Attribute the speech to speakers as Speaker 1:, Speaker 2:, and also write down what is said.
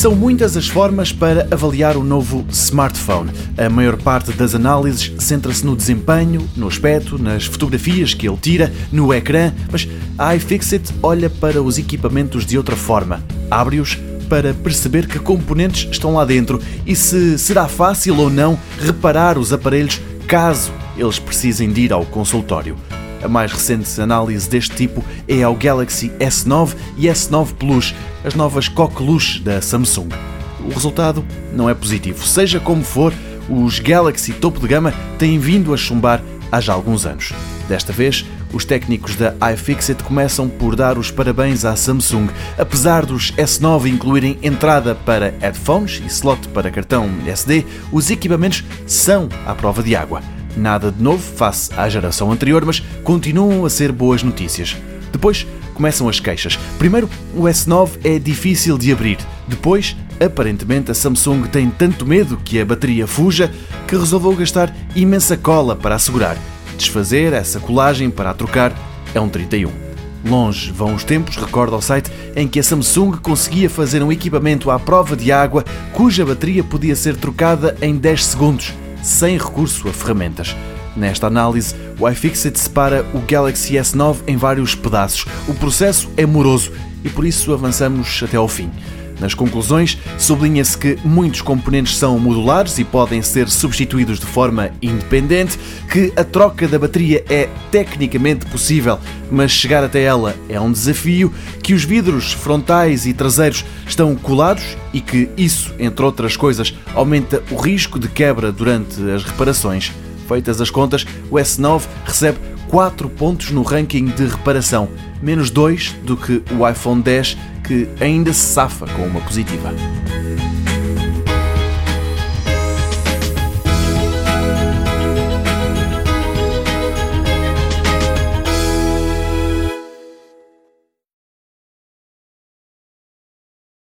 Speaker 1: São muitas as formas para avaliar o novo smartphone. A maior parte das análises centra-se no desempenho, no aspecto, nas fotografias que ele tira, no ecrã, mas a iFixit olha para os equipamentos de outra forma. Abre-os para perceber que componentes estão lá dentro e se será fácil ou não reparar os aparelhos caso eles precisem de ir ao consultório. A mais recente análise deste tipo é ao Galaxy S9 e S9 Plus, as novas coqueluches da Samsung. O resultado não é positivo. Seja como for, os Galaxy topo de gama têm vindo a chumbar há já alguns anos. Desta vez, os técnicos da iFixit começam por dar os parabéns à Samsung. Apesar dos S9 incluírem entrada para headphones e slot para cartão SD, os equipamentos são à prova de água. Nada de novo face à geração anterior, mas continuam a ser boas notícias. Depois começam as queixas. Primeiro, o S9 é difícil de abrir. Depois, aparentemente, a Samsung tem tanto medo que a bateria fuja que resolveu gastar imensa cola para assegurar. Desfazer essa colagem para a trocar é um 31. Longe vão os tempos, recorda o site, em que a Samsung conseguia fazer um equipamento à prova de água cuja bateria podia ser trocada em 10 segundos sem recurso a ferramentas. Nesta análise, o iFixit separa o Galaxy S9 em vários pedaços. O processo é moroso e por isso avançamos até ao fim. Nas conclusões, sublinha-se que muitos componentes são modulares e podem ser substituídos de forma independente, que a troca da bateria é tecnicamente possível, mas chegar até ela é um desafio, que os vidros frontais e traseiros estão colados e que isso, entre outras coisas, aumenta o risco de quebra durante as reparações. Feitas as contas, o S9 recebe 4 pontos no ranking de reparação, menos 2 do que o iPhone 10 que ainda se safa com uma positiva.